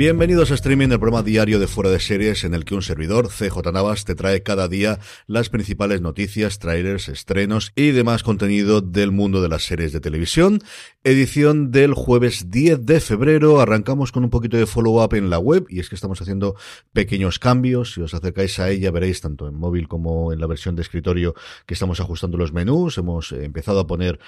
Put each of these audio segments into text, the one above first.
Bienvenidos a Streaming, el programa diario de Fuera de Series, en el que un servidor, CJ Navas, te trae cada día las principales noticias, trailers, estrenos y demás contenido del mundo de las series de televisión. Edición del jueves 10 de febrero. Arrancamos con un poquito de follow-up en la web, y es que estamos haciendo pequeños cambios. Si os acercáis a ella, veréis tanto en móvil como en la versión de escritorio que estamos ajustando los menús. Hemos empezado a poner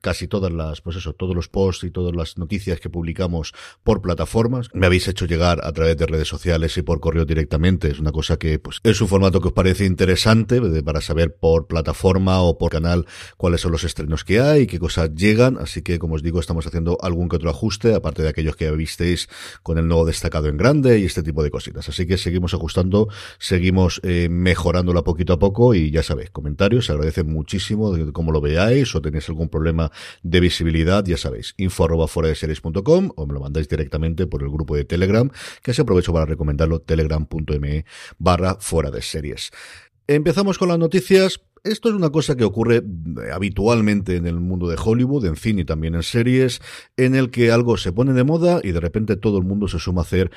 casi todas las, pues eso, todos los posts y todas las noticias que publicamos por plataformas. Habéis hecho llegar a través de redes sociales y por correo directamente. Es una cosa que pues es un formato que os parece interesante para saber por plataforma o por canal cuáles son los estrenos que hay, qué cosas llegan. Así que, como os digo, estamos haciendo algún que otro ajuste, aparte de aquellos que visteis con el nuevo destacado en grande y este tipo de cositas. Así que seguimos ajustando, seguimos eh, mejorándola poquito a poco y ya sabéis, comentarios, se agradece muchísimo de cómo lo veáis o tenéis algún problema de visibilidad, ya sabéis, info arroba fuera de series.com o me lo mandáis directamente por el grupo de Telegram, que se aprovecho para recomendarlo, telegram.me barra fuera de series. Empezamos con las noticias. Esto es una cosa que ocurre eh, habitualmente en el mundo de Hollywood, en cine y también en series, en el que algo se pone de moda y de repente todo el mundo se suma a hacer,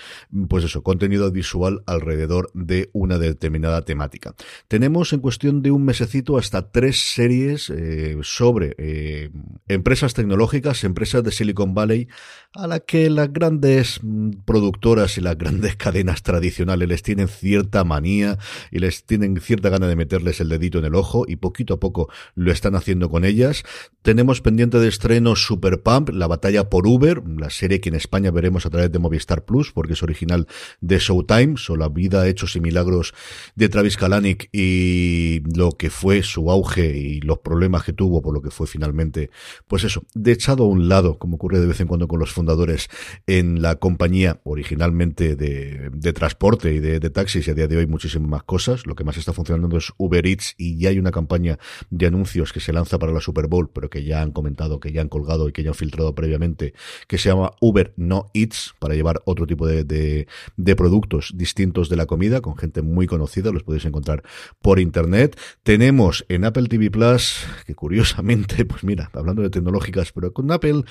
pues eso, contenido visual alrededor de una determinada temática. Tenemos en cuestión de un mesecito hasta tres series eh, sobre eh, empresas tecnológicas, empresas de Silicon Valley, a la que las grandes productoras y las grandes cadenas tradicionales les tienen cierta manía y les tienen cierta gana de meterles el dedito en el ojo y poquito a poco lo están haciendo con ellas. Tenemos pendiente de estreno Super Pump, la batalla por Uber, la serie que en España veremos a través de Movistar Plus, porque es original de Showtime, sobre la vida, hechos y milagros de Travis Kalanick y lo que fue su auge y los problemas que tuvo por lo que fue finalmente, pues eso, de echado a un lado, como ocurre de vez en cuando con los fundadores en la compañía originalmente de, transporte y de, de taxis y a día de hoy muchísimas más cosas. Lo que más está funcionando es Uber Eats y ya hay una campaña de anuncios que se lanza para la Super Bowl, pero que ya han comentado, que ya han colgado y que ya han filtrado previamente, que se llama Uber No Eats, para llevar otro tipo de, de, de productos distintos de la comida, con gente muy conocida, los podéis encontrar por internet. Tenemos en Apple TV Plus, que curiosamente, pues mira, hablando de tecnológicas, pero con Apple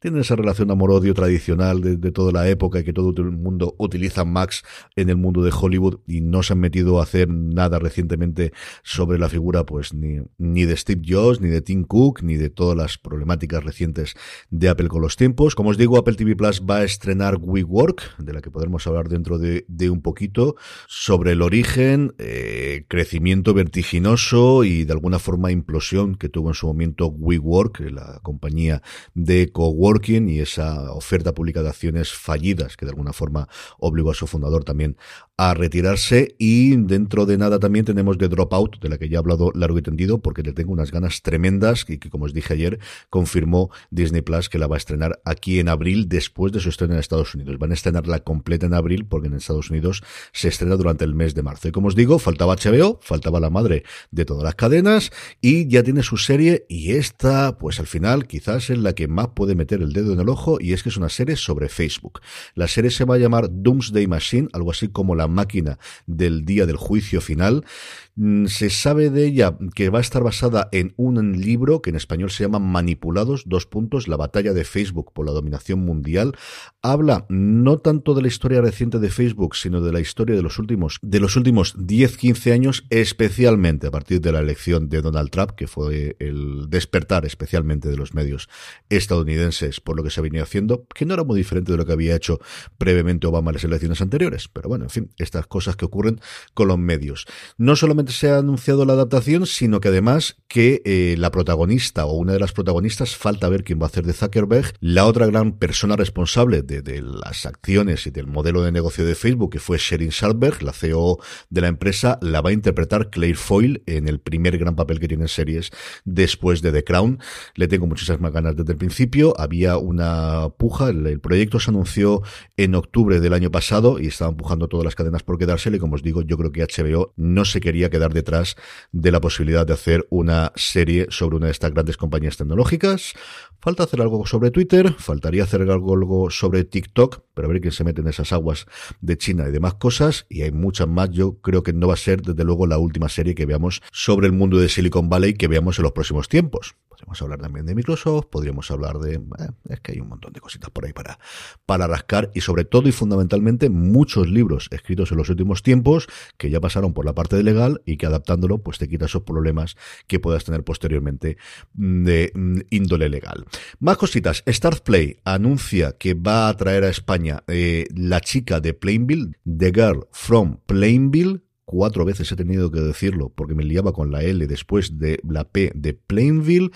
tienen esa relación amor-odio tradicional de, toda la época y que todo el mundo utiliza Max en el mundo de Hollywood y no se han metido a hacer nada recientemente sobre la figura pues ni, ni de Steve Jobs, ni de Tim Cook, ni de todas las problemáticas recientes de Apple con los tiempos. Como os digo, Apple TV Plus va a estrenar WeWork, de la que podremos hablar dentro de, de un poquito, sobre el origen, eh, crecimiento vertiginoso y de alguna forma implosión que tuvo en su momento WeWork, la compañía de coworking y esa oferta pública de acciones fallidas que de alguna forma obligó a su fundador también a retirarse y dentro de nada también tenemos The Dropout, de la que ya he hablado largo y tendido, porque le tengo unas ganas tremendas y que, como os dije ayer, confirmó Disney Plus que la va a estrenar aquí en abril después de su estreno en Estados Unidos. Van a estrenarla completa en abril porque en Estados Unidos se estrena durante el mes de marzo. Y como os digo, faltaba HBO, faltaba la madre de todas las cadenas y ya tiene su serie y esta, pues al final, quizás es la que más puede meter el dedo en el ojo y es que es una serie sobre Facebook. La serie se va a llamar Doomsday Machine, algo así como la máquina del día del juicio final. Mm, se sabe de ella que va a estar basada en un libro que en español se llama Manipulados, dos puntos, la batalla de Facebook por la dominación mundial. Habla no tanto de la historia reciente de Facebook, sino de la historia de los últimos, de los últimos 10-15 años, especialmente a partir de la elección de Donald Trump, que fue el despertar especialmente de los medios estadounidenses por lo que se venido haciendo, que no era muy diferente de lo que había hecho previamente Obama en las elecciones anteriores. Pero bueno, en fin, estas cosas que ocurren con los medios. No solamente se ha anunciado la adaptación, sino que además que eh, la protagonista o una de las protagonistas, falta ver quién va a hacer de Zuckerberg, la otra gran persona responsable de, las acciones y del modelo de negocio de Facebook, que fue Sherin Sandberg, la CEO de la empresa, la va a interpretar Claire Foyle en el primer gran papel que tiene en series después de The Crown. Le tengo muchísimas ganas desde el principio. Había una puja, el, proyecto se anunció en octubre del año pasado y estaba empujando todas las cadenas por quedársele. Y como os digo, yo creo que HBO no se quería quedar detrás de la posibilidad de hacer una serie sobre una de estas grandes compañías tecnológicas. Falta hacer algo sobre Twitter, faltaría hacer algo sobre TikTok, pero a ver quién se mete en esas aguas de China y demás cosas, y hay muchas más. Yo creo que no va a ser, desde luego, la última serie que veamos sobre el mundo de Silicon Valley que veamos en los próximos tiempos. Podríamos hablar también de Microsoft, podríamos hablar de... Eh, es que hay un montón de cositas por ahí para, para rascar y sobre todo y fundamentalmente muchos libros escritos en los últimos tiempos que ya pasaron por la parte de legal y que adaptándolo pues te quita esos problemas que puedas tener posteriormente de mm, índole legal. Más cositas. Start Play anuncia que va a traer a España eh, la chica de Plainville, The Girl from Plainville, cuatro veces he tenido que decirlo porque me liaba con la L después de la P de Plainville.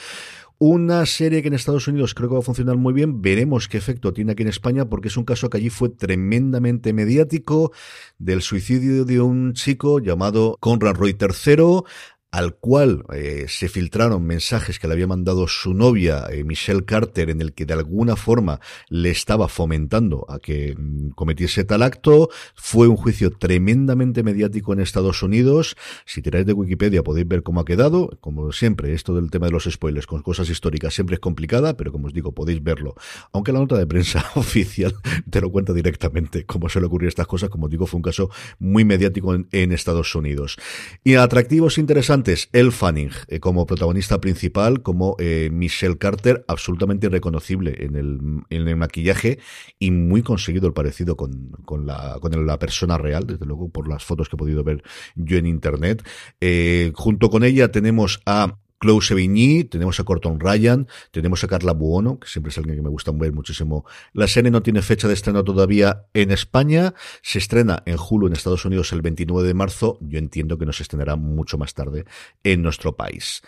Una serie que en Estados Unidos creo que va a funcionar muy bien. Veremos qué efecto tiene aquí en España, porque es un caso que allí fue tremendamente mediático del suicidio de un chico llamado Conrad Roy III al cual eh, se filtraron mensajes que le había mandado su novia, eh, Michelle Carter, en el que de alguna forma le estaba fomentando a que mm, cometiese tal acto. Fue un juicio tremendamente mediático en Estados Unidos. Si tiráis de Wikipedia podéis ver cómo ha quedado. Como siempre, esto del tema de los spoilers con cosas históricas siempre es complicada, pero como os digo, podéis verlo. Aunque la nota de prensa oficial te lo cuenta directamente cómo se le ocurrió estas cosas. Como os digo, fue un caso muy mediático en, en Estados Unidos. Y atractivos interesantes antes, El Fanning eh, como protagonista principal, como eh, Michelle Carter, absolutamente reconocible en el, maquillaje y muy conseguido el parecido con, con, la, con la persona real, desde luego por las fotos que he podido ver yo en internet. Eh, junto con ella tenemos a Chloe Sevigny, tenemos a Corton Ryan, tenemos a Carla Buono, que siempre es alguien que me gusta ver muchísimo. La serie no tiene fecha de estreno todavía en España, se estrena en Hulu en Estados Unidos el 29 de marzo, yo entiendo que nos estrenará mucho más tarde en nuestro país.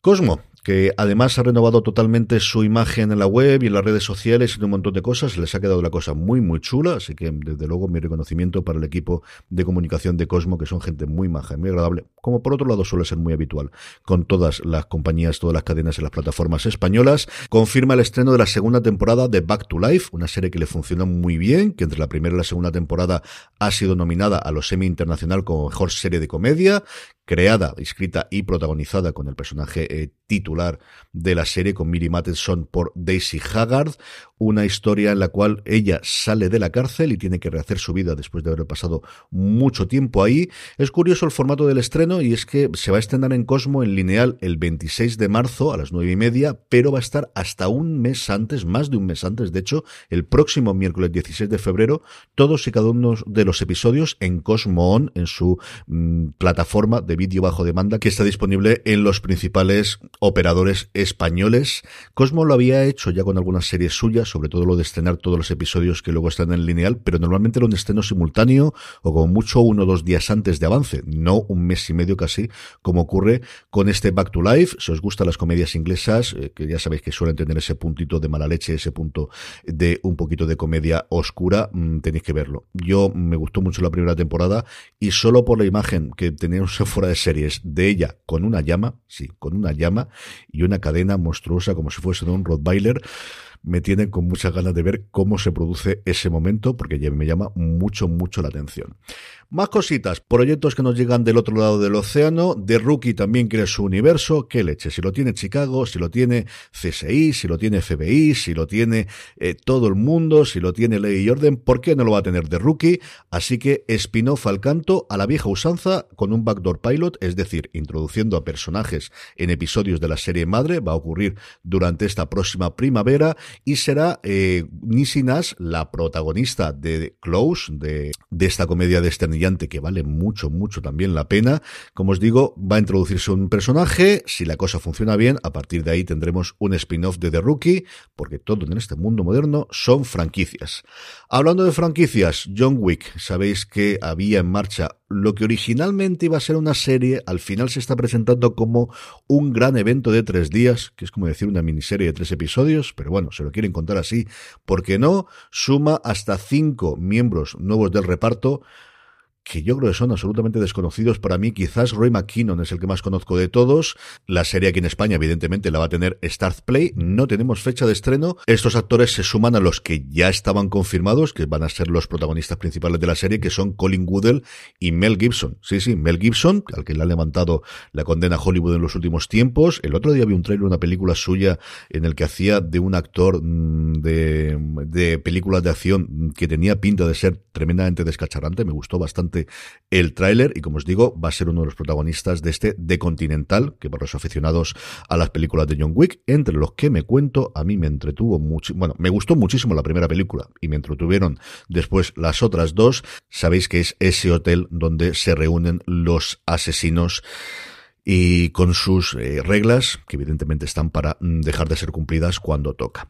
Cosmo, que además ha renovado totalmente su imagen en la web y en las redes sociales y un montón de cosas. Les ha quedado la cosa muy, muy chula. Así que, desde luego, mi reconocimiento para el equipo de comunicación de Cosmo, que son gente muy maja y muy agradable. Como por otro lado suele ser muy habitual con todas las compañías, todas las cadenas en las plataformas españolas. Confirma el estreno de la segunda temporada de Back to Life, una serie que le funcionó muy bien, que entre la primera y la segunda temporada ha sido nominada a los Emmy Internacional como mejor serie de comedia, creada, escrita y protagonizada con el personaje eh, titular de la serie, con Miri Matheson por Daisy Haggard, una historia en la cual ella sale de la cárcel y tiene que rehacer su vida después de haber pasado mucho tiempo ahí. Es curioso el formato del estreno y es que se va a estrenar en Cosmo en lineal el 26 de marzo a las nueve y media, pero va a estar hasta un mes antes, más de un mes antes, de hecho, el próximo miércoles 16 de febrero, todos y cada uno de los episodios en Cosmo On, en su mm, plataforma de vídeo bajo demanda, que está disponible en los principales operadores españoles. Cosmo lo había hecho ya con algunas series suyas, sobre todo lo de estrenar todos los episodios que luego están en lineal, pero normalmente era un estreno simultáneo o como mucho uno o dos días antes de avance, no un mes y medio casi, como ocurre con este Back to Life. Si os gustan las comedias inglesas, eh, que ya sabéis que suelen tener ese puntito de mala leche, ese punto de un poquito de comedia oscura, mm, tenéis que verlo. Yo me gustó mucho la primera temporada y solo por la imagen que teníamos de series de ella con una llama, sí, con una llama y una cadena monstruosa como si fuese de un Rottweiler, me tienen con muchas ganas de ver cómo se produce ese momento, porque me llama mucho, mucho la atención. Más cositas, proyectos que nos llegan del otro lado del océano. The Rookie también quiere su universo. ¿Qué leche? Si lo tiene Chicago, si lo tiene CSI, si lo tiene FBI, si lo tiene eh, todo el mundo, si lo tiene Ley y Orden, ¿por qué no lo va a tener The Rookie? Así que spin-off al canto a la vieja usanza con un backdoor pilot, es decir, introduciendo a personajes en episodios de la serie madre. Va a ocurrir durante esta próxima primavera y será eh, la protagonista de Close, de, de esta comedia de Stern que vale mucho, mucho también la pena. Como os digo, va a introducirse un personaje. Si la cosa funciona bien, a partir de ahí tendremos un spin-off de The Rookie, porque todo en este mundo moderno son franquicias. Hablando de franquicias, John Wick, sabéis que había en marcha lo que originalmente iba a ser una serie, al final se está presentando como un gran evento de tres días, que es como decir una miniserie de tres episodios, pero bueno, se lo quieren contar así, porque no, suma hasta cinco miembros nuevos del reparto, que yo creo que son absolutamente desconocidos para mí. Quizás Roy McKinnon es el que más conozco de todos. La serie aquí en España, evidentemente, la va a tener Start Play. No tenemos fecha de estreno. Estos actores se suman a los que ya estaban confirmados, que van a ser los protagonistas principales de la serie, que son Colin Woodell y Mel Gibson. Sí, sí, Mel Gibson, al que le ha levantado la condena a Hollywood en los últimos tiempos. El otro día vi un trailer, una película suya, en el que hacía de un actor mm, de, de películas de acción que tenía pinta de ser tremendamente descacharrante. Me gustó bastante el tráiler y como os digo, va a ser uno de los protagonistas de este The Continental, que para los aficionados a las películas de John Wick, entre los que me cuento, a mí me entretuvo mucho, bueno, me gustó muchísimo la primera película y me entretuvieron después las otras dos. Sabéis que es ese hotel donde se reúnen los asesinos y con sus eh, reglas, que evidentemente están para mm, dejar de ser cumplidas cuando toca.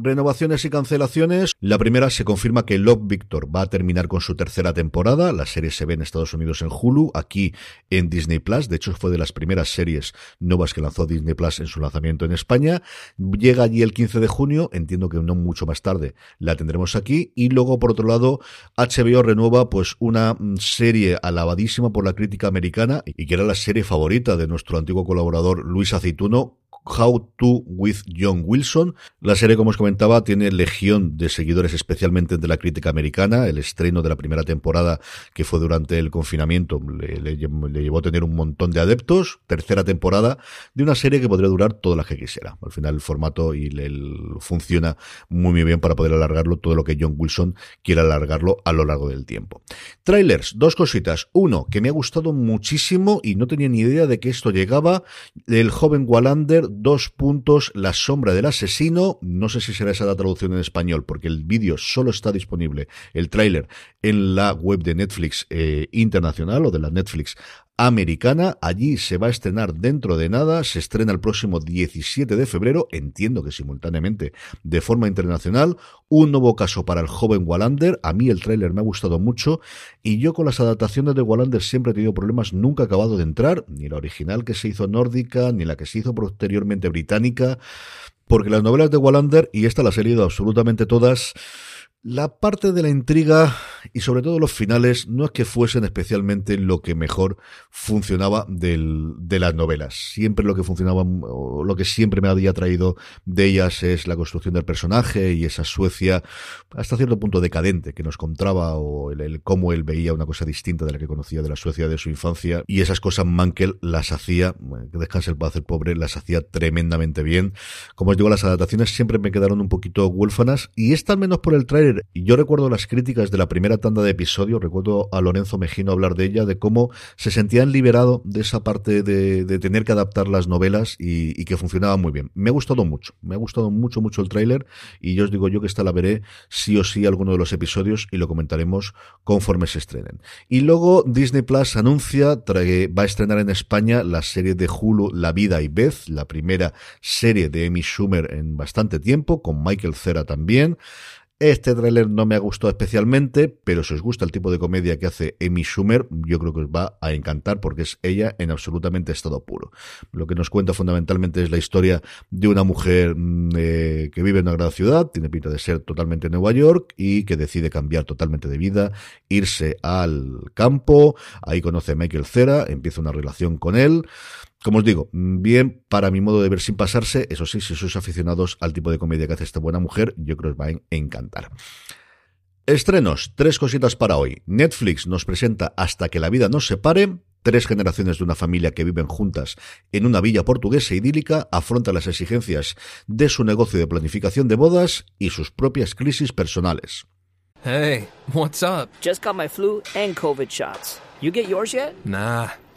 Renovaciones y cancelaciones. La primera se confirma que Love Victor va a terminar con su tercera temporada. La serie se ve en Estados Unidos en Hulu, aquí en Disney Plus. De hecho, fue de las primeras series nuevas que lanzó Disney Plus en su lanzamiento en España. Llega allí el 15 de junio. Entiendo que no mucho más tarde la tendremos aquí. Y luego, por otro lado, HBO renueva pues una mm, serie alabadísima por la crítica americana y que era la serie favorita de nuestro antiguo colaborador Luis Aceituno, How to with John Wilson. La serie, como os comentaba, tiene legión de seguidores, especialmente de la crítica americana. El estreno de la primera temporada, que fue durante el confinamiento, le, llevó a tener un montón de adeptos. Tercera temporada de una serie que podría durar todas las que quisiera. Al final, el formato y el, funciona muy, muy bien para poder alargarlo todo lo que John Wilson quiera alargarlo a lo largo del tiempo. Trailers, dos cositas. Uno, que me ha gustado muchísimo y no tenía ni idea de que esto llegaba. El joven Wallander dos puntos, La sombra del asesino. No sé si será esa la traducción en español, porque el vídeo solo está disponible, el tráiler, en la web de Netflix eh, internacional o de la Netflix americana. Allí se va a estrenar dentro de nada. Se estrena el próximo 17 de febrero. Entiendo que simultáneamente de forma internacional. Un nuevo caso para el joven Wallander. A mí el tráiler me ha gustado mucho. Y yo con las adaptaciones de Wallander siempre he tenido problemas. Nunca he acabado de entrar. Ni la original que se hizo nórdica, ni la que se hizo posteriormente británica. Porque las novelas de Wallander, y esta las he leído absolutamente todas, la parte de la intriga y sobre todo los finales no es que fuesen especialmente lo que mejor funcionaba del, de las novelas. Siempre lo que funcionaba, o lo que siempre me había traído de ellas es la construcción del personaje y esa Suecia hasta cierto punto decadente que nos contaba o el, cómo él veía una cosa distinta de la que conocía de la Suecia de su infancia y esas cosas Mankel las hacía, que descanse el paz el pobre, las hacía tremendamente bien. Como os digo, las adaptaciones siempre me quedaron un poquito huérfanas y esta al menos por el trailer y yo recuerdo las críticas de la primera primera tanda de episodios, recuerdo a Lorenzo Mejino hablar de ella, de cómo se sentían liberado de esa parte de, tener que adaptar las novelas y, que funcionaba muy bien. Me ha gustado mucho, me ha gustado mucho, mucho el tráiler y yo os digo yo que esta la veré sí o sí alguno de los episodios y lo comentaremos conforme se estrenen. Y luego Disney Plus anuncia, que va a estrenar en España la serie de Hulu La Vida y Beth, la primera serie de Amy Schumer en bastante tiempo, con Michael Cera también. Este tráiler no me ha gustado especialmente, pero si os gusta el tipo de comedia que hace Amy Schumer, yo creo que os va a encantar porque es ella en absolutamente estado puro. Lo que nos cuenta fundamentalmente es la historia de una mujer mm, eh, que vive en una gran ciudad, tiene pinta de ser totalmente Nueva York y que decide cambiar totalmente de vida, irse al campo, ahí conoce a Michael Cera, empieza una relación con él. Como os digo, bien para mi modo de ver sin pasarse, eso sí, si sois aficionados al tipo de comedia que hace esta buena mujer, yo creo que os va a encantar. Estrenos, tres cositas para hoy. Netflix nos presenta Hasta que la vida nos separe. Tres generaciones de una familia que viven juntas en una villa portuguesa idílica afrontan las exigencias de su negocio de planificación de bodas y sus propias crisis personales. Hey, what's up? Just got my flu and COVID shots. You get yours yet? Nah,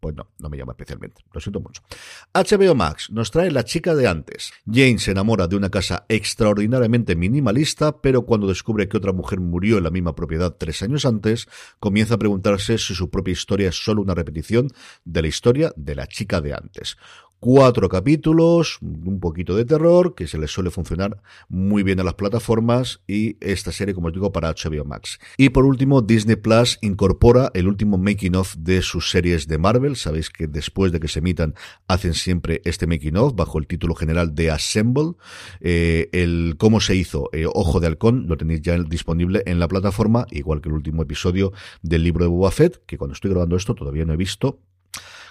Pues no, no me llama especialmente. Lo siento mucho. HBO Max nos trae La chica de antes. Jane se enamora de una casa extraordinariamente minimalista, pero cuando descubre que otra mujer murió en la misma propiedad tres años antes, comienza a preguntarse si su propia historia es solo una repetición de la historia de la chica de antes cuatro capítulos, un poquito de terror, que se les suele funcionar muy bien a las plataformas y esta serie, como os digo, para HBO Max. Y por último, Disney Plus incorpora el último making of de sus series de Marvel. Sabéis que después de que se emitan hacen siempre este making of bajo el título general de Assemble. Eh, el cómo se hizo eh, Ojo de Halcón lo tenéis ya disponible en la plataforma, igual que el último episodio del libro de Boba Fett, que cuando estoy grabando esto todavía no he visto,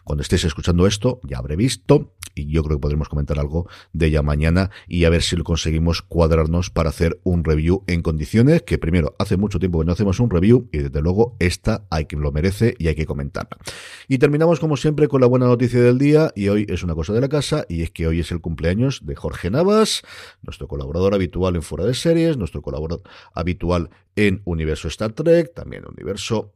cuando estéis escuchando esto, ya habré visto y yo creo que podremos comentar algo de ella mañana y a ver si lo conseguimos cuadrarnos para hacer un review en condiciones, que primero, hace mucho tiempo que no hacemos un review y desde luego esta hay que lo merece y hay que comentarla. Y terminamos como siempre con la buena noticia del día y hoy es una cosa de la casa y es que hoy es el cumpleaños de Jorge Navas, nuestro colaborador habitual en Fuera de Series, nuestro colaborador habitual en Universo Star Trek, también Universo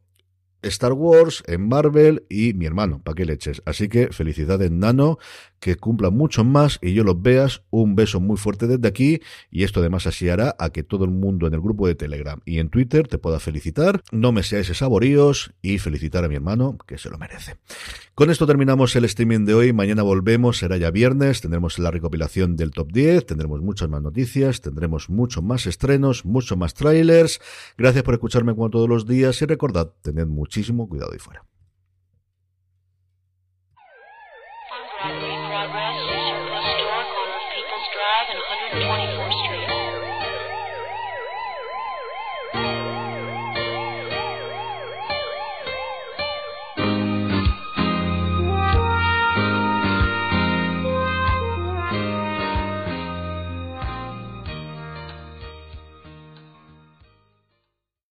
Star Wars, en Marvel y mi hermano, ¿para qué leches? Así que felicidades, Nano, que cumpla mucho más y yo los veas. Un beso muy fuerte desde aquí y esto además así hará a que todo el mundo en el grupo de Telegram y en Twitter te pueda felicitar. No me seáis saboríos y felicitar a mi hermano, que se lo merece. Con esto terminamos el streaming de hoy. Mañana volvemos, será ya viernes, tendremos la recopilación del top 10, tendremos muchas más noticias, tendremos muchos más estrenos, muchos más trailers. Gracias por escucharme como todos los días y recordad, tened muchísimo cuidado ahí fuera.